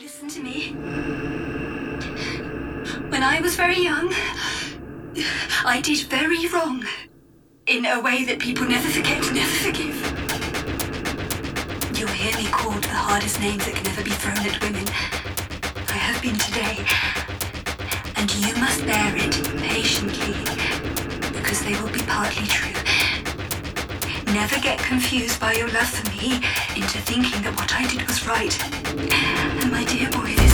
Listen to me. When I was very young, I did very wrong. In a way that people never forget, never forgive. You'll hear me called the hardest names that can ever be thrown at women. I have been today. And you must bear it patiently, because they will be partly true. Never get confused by your love for me into thinking that what I did was right my dear boy.